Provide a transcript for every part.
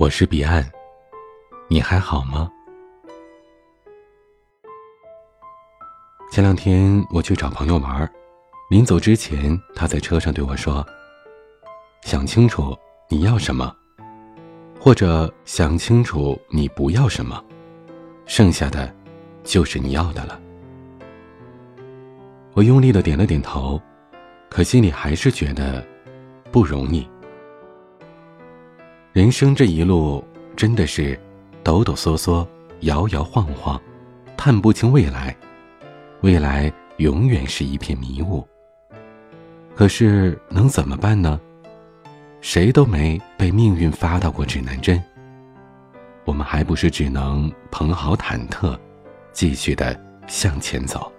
我是彼岸，你还好吗？前两天我去找朋友玩，临走之前，他在车上对我说：“想清楚你要什么，或者想清楚你不要什么，剩下的，就是你要的了。”我用力的点了点头，可心里还是觉得不容易。人生这一路真的是抖抖嗦嗦、摇摇晃晃，看不清未来，未来永远是一片迷雾。可是能怎么办呢？谁都没被命运发到过指南针，我们还不是只能捧好忐忑，继续的向前走。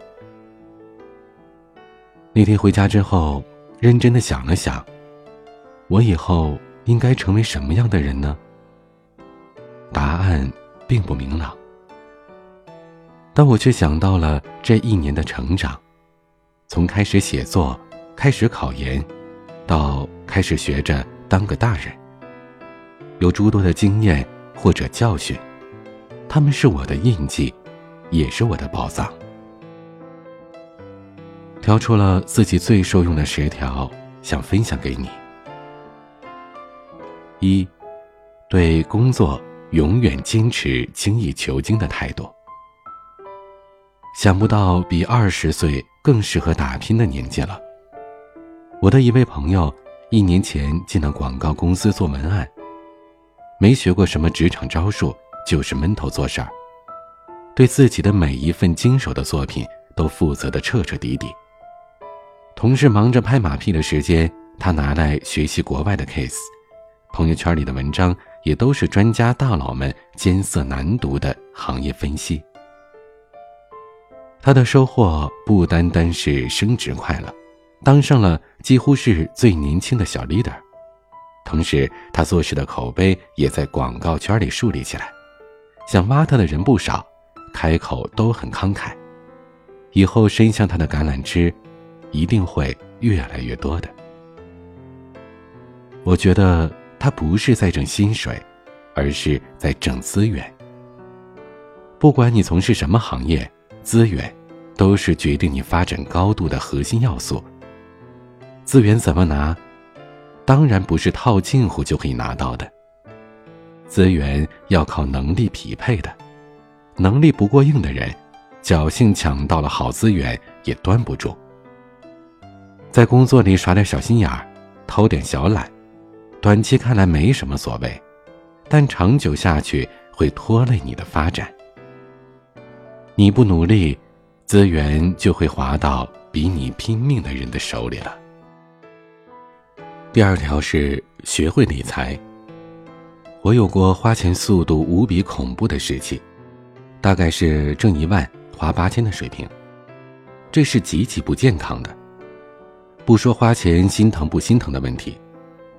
那天回家之后，认真的想了想，我以后应该成为什么样的人呢？答案并不明朗，但我却想到了这一年的成长，从开始写作，开始考研，到开始学着当个大人，有诸多的经验或者教训，他们是我的印记，也是我的宝藏。挑出了自己最受用的十条，想分享给你。一，对工作永远坚持精益求精的态度。想不到比二十岁更适合打拼的年纪了。我的一位朋友，一年前进了广告公司做文案，没学过什么职场招数，就是闷头做事儿，对自己的每一份经手的作品都负责的彻彻底底。同事忙着拍马屁的时间，他拿来学习国外的 case，朋友圈里的文章也都是专家大佬们艰涩难读的行业分析。他的收获不单单是升职快乐，当上了几乎是最年轻的小 leader，同时他做事的口碑也在广告圈里树立起来，想挖他的人不少，开口都很慷慨，以后伸向他的橄榄枝。一定会越来越多的。我觉得他不是在挣薪水，而是在挣资源。不管你从事什么行业，资源都是决定你发展高度的核心要素。资源怎么拿？当然不是套近乎就可以拿到的。资源要靠能力匹配的，能力不过硬的人，侥幸抢到了好资源也端不住。在工作里耍点小心眼儿，偷点小懒，短期看来没什么所谓，但长久下去会拖累你的发展。你不努力，资源就会滑到比你拼命的人的手里了。第二条是学会理财。我有过花钱速度无比恐怖的时期，大概是挣一万花八千的水平，这是极其不健康的。不说花钱心疼不心疼的问题，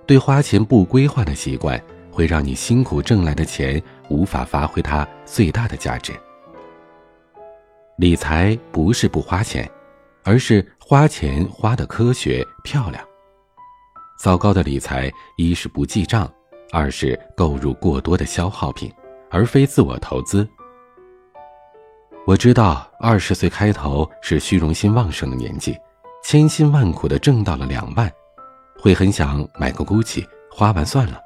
对花钱不规划的习惯，会让你辛苦挣来的钱无法发挥它最大的价值。理财不是不花钱，而是花钱花的科学漂亮。糟糕的理财，一是不记账，二是购入过多的消耗品，而非自我投资。我知道，二十岁开头是虚荣心旺盛的年纪。千辛万苦的挣到了两万，会很想买个 GUCCI，花完算了。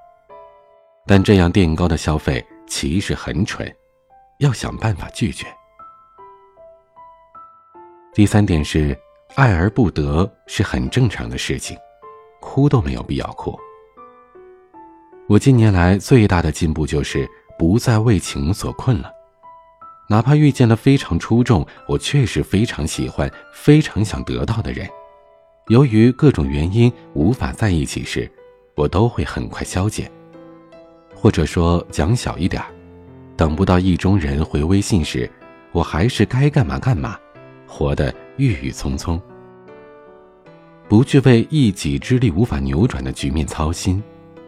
但这样垫高的消费其实很蠢，要想办法拒绝。第三点是，爱而不得是很正常的事情，哭都没有必要哭。我近年来最大的进步就是不再为情所困了。哪怕遇见了非常出众、我确实非常喜欢、非常想得到的人，由于各种原因无法在一起时，我都会很快消解。或者说讲小一点，等不到意中人回微信时，我还是该干嘛干嘛，活得郁郁葱葱。不去为一己之力无法扭转的局面操心，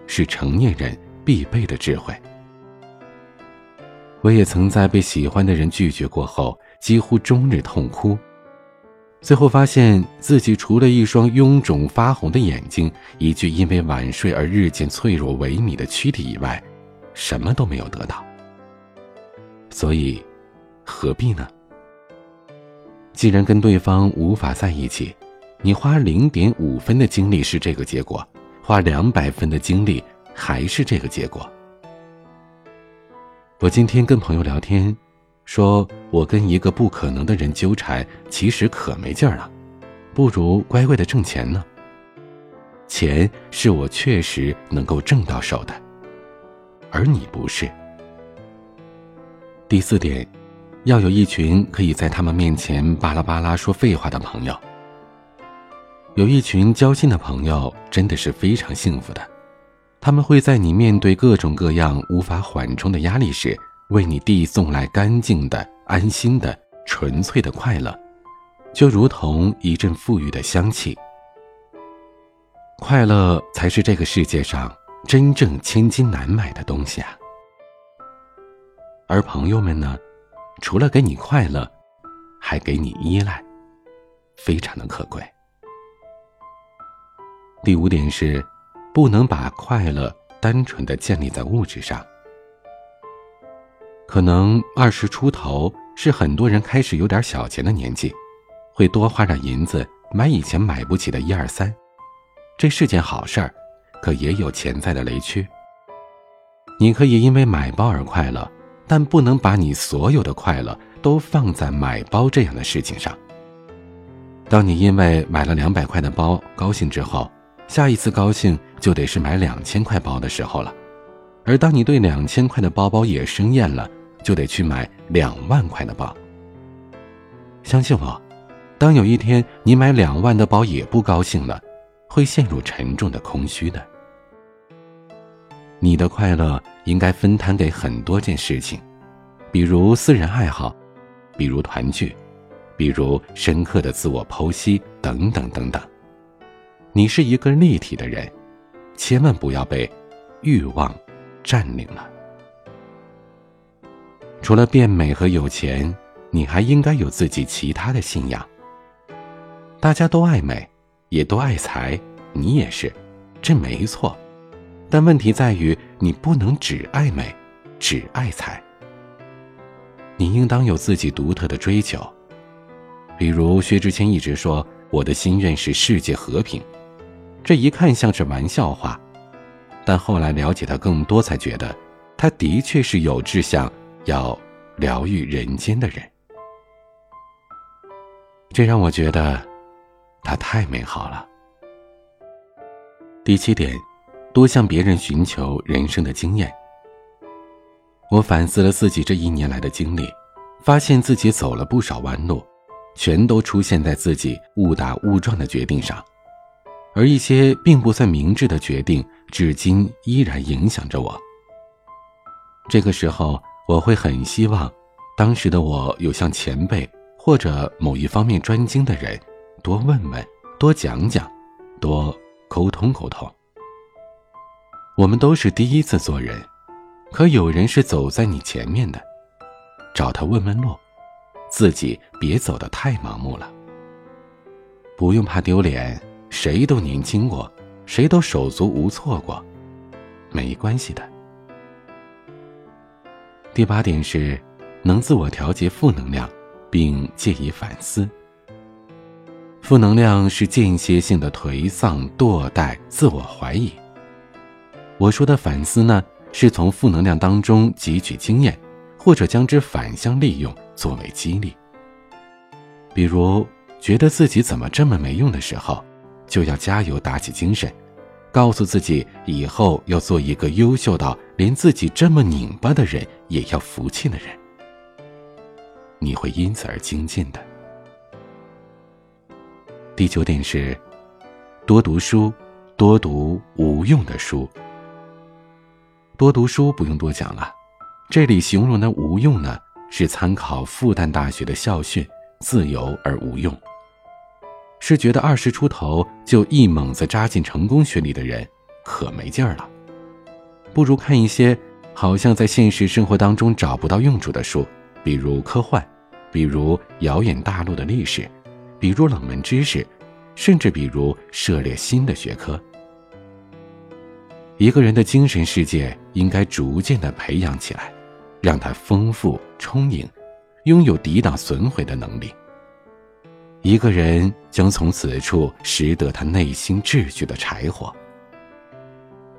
是成年人必备的智慧。我也曾在被喜欢的人拒绝过后，几乎终日痛哭。最后发现自己除了一双臃肿发红的眼睛，一具因为晚睡而日渐脆弱萎靡的躯体以外，什么都没有得到。所以，何必呢？既然跟对方无法在一起，你花零点五分的精力是这个结果，花两百分的精力还是这个结果。我今天跟朋友聊天，说我跟一个不可能的人纠缠，其实可没劲儿了，不如乖乖的挣钱呢。钱是我确实能够挣到手的，而你不是。第四点，要有一群可以在他们面前巴拉巴拉说废话的朋友。有一群交心的朋友真的是非常幸福的，他们会在你面对各种各样无法缓冲的压力时，为你递送来干净的、安心的、纯粹的快乐，就如同一阵馥郁的香气。快乐才是这个世界上真正千金难买的东西啊！而朋友们呢，除了给你快乐，还给你依赖，非常的可贵。第五点是，不能把快乐单纯的建立在物质上。可能二十出头是很多人开始有点小钱的年纪，会多花点银子买以前买不起的一二三。这是件好事儿，可也有潜在的雷区。你可以因为买包而快乐，但不能把你所有的快乐都放在买包这样的事情上。当你因为买了两百块的包高兴之后，下一次高兴就得是买两千块包的时候了。而当你对两千块的包包也生厌了，就得去买两万块的包。相信我，当有一天你买两万的包也不高兴了。会陷入沉重的空虚的。你的快乐应该分摊给很多件事情，比如私人爱好，比如团聚，比如深刻的自我剖析，等等等等。你是一个立体的人，千万不要被欲望占领了。除了变美和有钱，你还应该有自己其他的信仰。大家都爱美。也都爱财，你也是，这没错。但问题在于，你不能只爱美，只爱财。你应当有自己独特的追求。比如薛之谦一直说：“我的心愿是世界和平。”这一看像是玩笑话，但后来了解他更多，才觉得他的确是有志向要疗愈人间的人。这让我觉得。他太美好了。第七点，多向别人寻求人生的经验。我反思了自己这一年来的经历，发现自己走了不少弯路，全都出现在自己误打误撞的决定上，而一些并不算明智的决定，至今依然影响着我。这个时候，我会很希望，当时的我有像前辈或者某一方面专精的人。多问问，多讲讲，多沟通沟通。我们都是第一次做人，可有人是走在你前面的，找他问问路，自己别走得太盲目了。不用怕丢脸，谁都年轻过，谁都手足无措过，没关系的。第八点是，能自我调节负能量，并借以反思。负能量是间歇性的颓丧、堕怠、自我怀疑。我说的反思呢，是从负能量当中汲取经验，或者将之反向利用作为激励。比如觉得自己怎么这么没用的时候，就要加油打起精神，告诉自己以后要做一个优秀到连自己这么拧巴的人也要服气的人。你会因此而精进的。第九点是，多读书，多读无用的书。多读书不用多讲了，这里形容的无用呢，是参考复旦大学的校训“自由而无用”，是觉得二十出头就一猛子扎进成功学里的人可没劲儿了，不如看一些好像在现实生活当中找不到用处的书，比如科幻，比如遥远大陆的历史。比如冷门知识，甚至比如涉猎新的学科。一个人的精神世界应该逐渐的培养起来，让他丰富充盈，拥有抵挡损毁的能力。一个人将从此处拾得他内心秩序的柴火。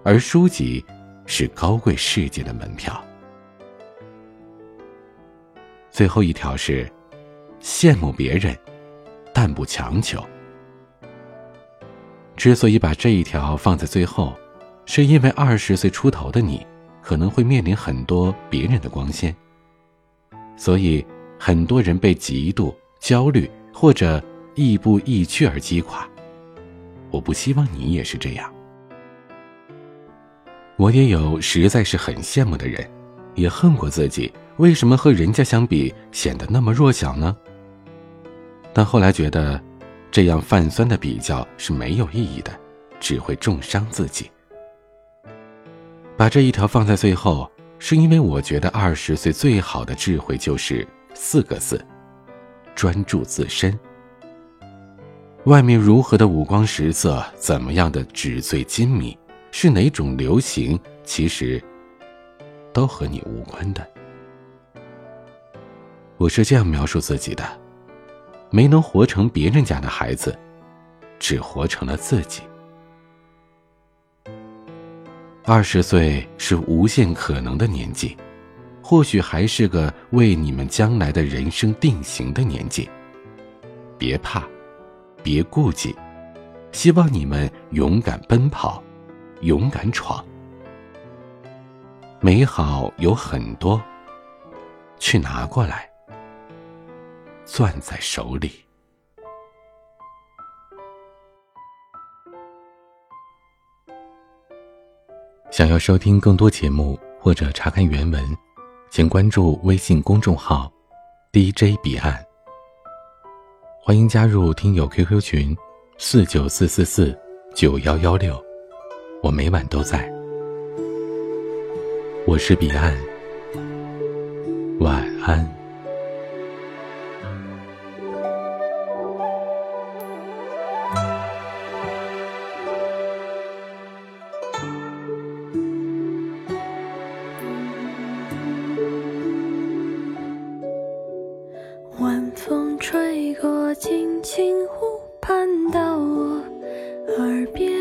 而书籍，是高贵世界的门票。最后一条是，羡慕别人，但不强求。之所以把这一条放在最后。是因为二十岁出头的你，可能会面临很多别人的光鲜，所以很多人被嫉妒、焦虑或者亦步亦趋而击垮。我不希望你也是这样。我也有实在是很羡慕的人，也恨过自己为什么和人家相比显得那么弱小呢？但后来觉得，这样泛酸的比较是没有意义的，只会重伤自己。把这一条放在最后，是因为我觉得二十岁最好的智慧就是四个字：专注自身。外面如何的五光十色，怎么样的纸醉金迷，是哪种流行，其实都和你无关的。我是这样描述自己的：没能活成别人家的孩子，只活成了自己。二十岁是无限可能的年纪，或许还是个为你们将来的人生定型的年纪。别怕，别顾忌，希望你们勇敢奔跑，勇敢闯。美好有很多，去拿过来，攥在手里。想要收听更多节目或者查看原文，请关注微信公众号 “DJ 彼岸”。欢迎加入听友 QQ 群：四九四四四九幺幺六，我每晚都在。我是彼岸，晚安。晚风吹过，轻轻呼盼到我耳边。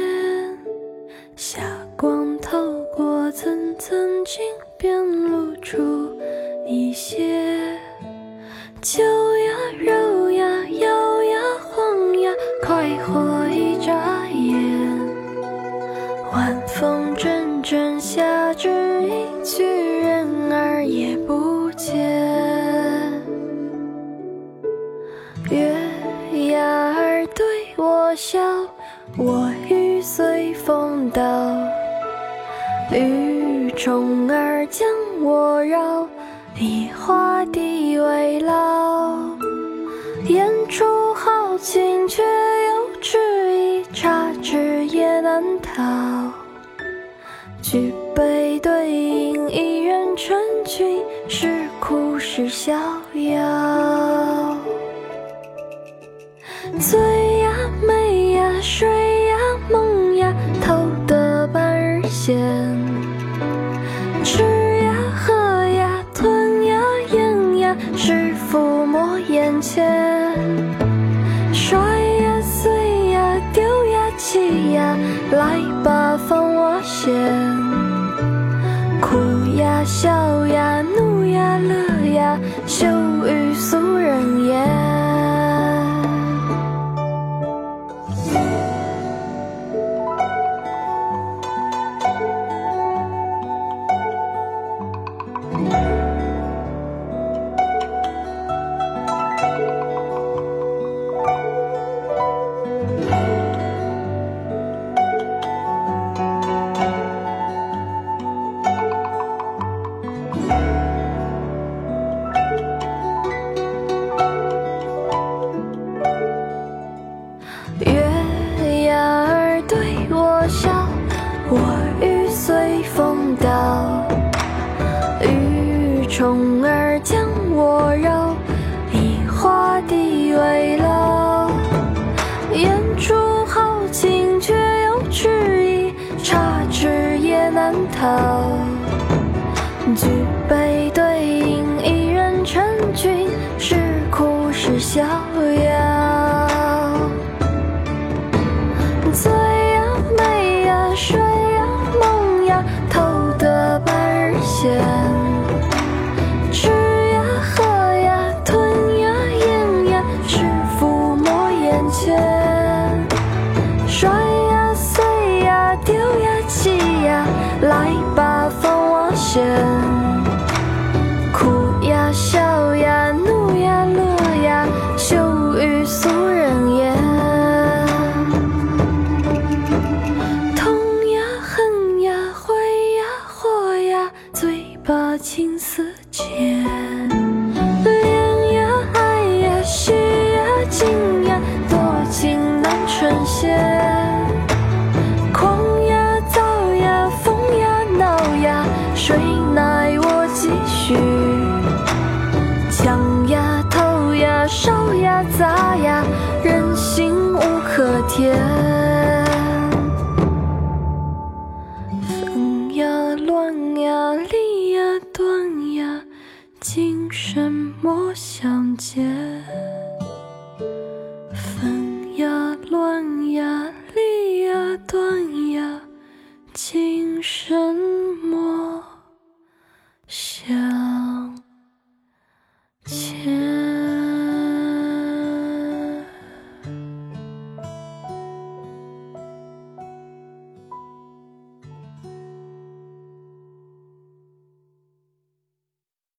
月牙儿对我笑，我欲随风倒。雨虫儿将我绕，以花地为牢。言出豪情，却又迟疑，插翅也难逃。举杯对饮，一人成群，是哭是逍遥。醉呀，美呀。睡呀，梦呀，偷得半日闲；吃呀，喝呀，吞呀，咽呀，是抚摸眼前。摔呀，碎呀，丢呀，弃呀，来吧，放我先。哭呀，笑呀，把青丝剪。相